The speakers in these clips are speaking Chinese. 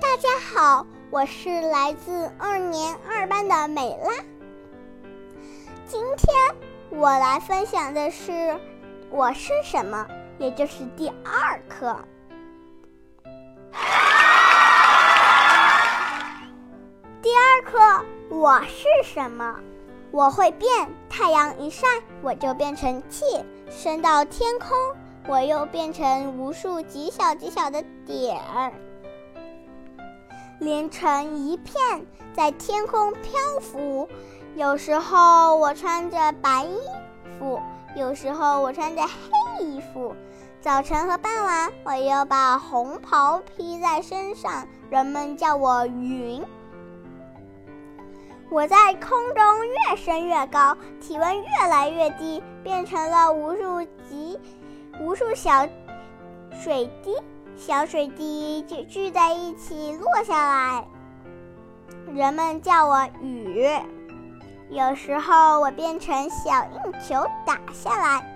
大家好，我是来自二年二班的美拉。今天我来分享的是“我是什么”，也就是第二课。第二课，我是什么？我会变，太阳一晒，我就变成气，升到天空，我又变成无数极小极小的点儿，连成一片，在天空漂浮。有时候我穿着白衣服，有时候我穿着黑衣服。早晨和傍晚，我又把红袍披在身上，人们叫我云。我在空中越升越高，体温越来越低，变成了无数极、无数小水滴，小水滴就聚在一起落下来，人们叫我雨。有时候我变成小硬球打下来，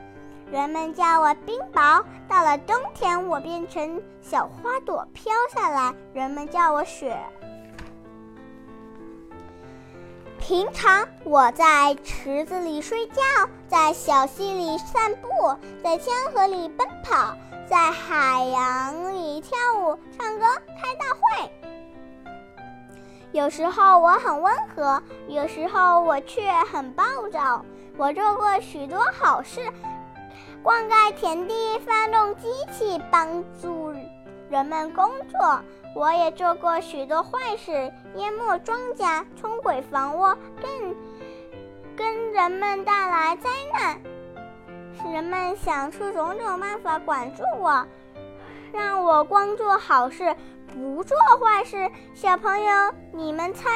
人们叫我冰雹。到了冬天，我变成小花朵飘下来，人们叫我雪。平常我在池子里睡觉，在小溪里散步，在江河里奔跑，在海洋里跳舞、唱歌、开大会。有时候我很温和，有时候我却很暴躁。我做过许多好事，灌溉田地，发动机器，帮助人们工作。我也做过许多坏事，淹没庄稼，冲毁房屋，更跟人们带来灾难。人们想出种种办法管住我，让我光做好事，不做坏事。小朋友，你们猜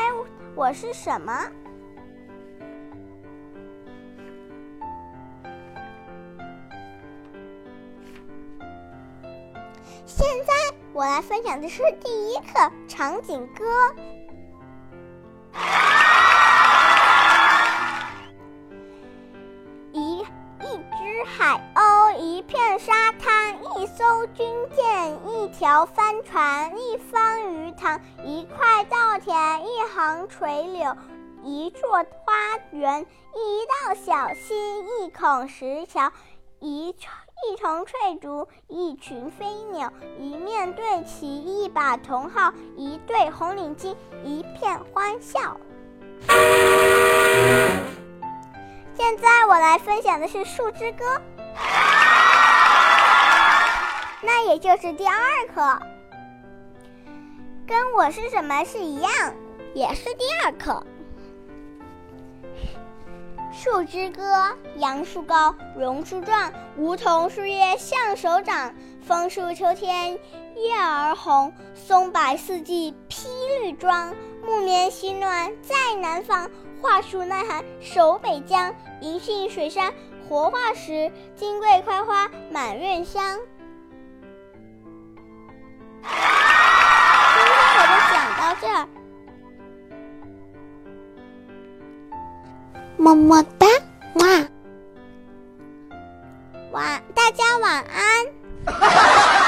我是什么？现在。我来分享的是第一课场景歌。见，一条帆船，一方鱼塘，一块稻田，一行垂柳，一座花园，一道小溪，一孔石桥，一。一丛翠竹，一群飞鸟，一面对旗，一把铜号，一对红领巾，一片欢笑。现在我来分享的是《树枝歌》，也就是第二课，跟我是什么是一样，也是第二课。树枝歌，杨树高，榕树壮，梧桐树叶像手掌。枫树秋天叶儿红，松柏四季披绿装。木棉喜暖在南方，桦树耐寒守北疆。银杏水杉活化石，金桂开花满院香。今天我就讲到这儿。么么哒，哇！晚，大家晚安。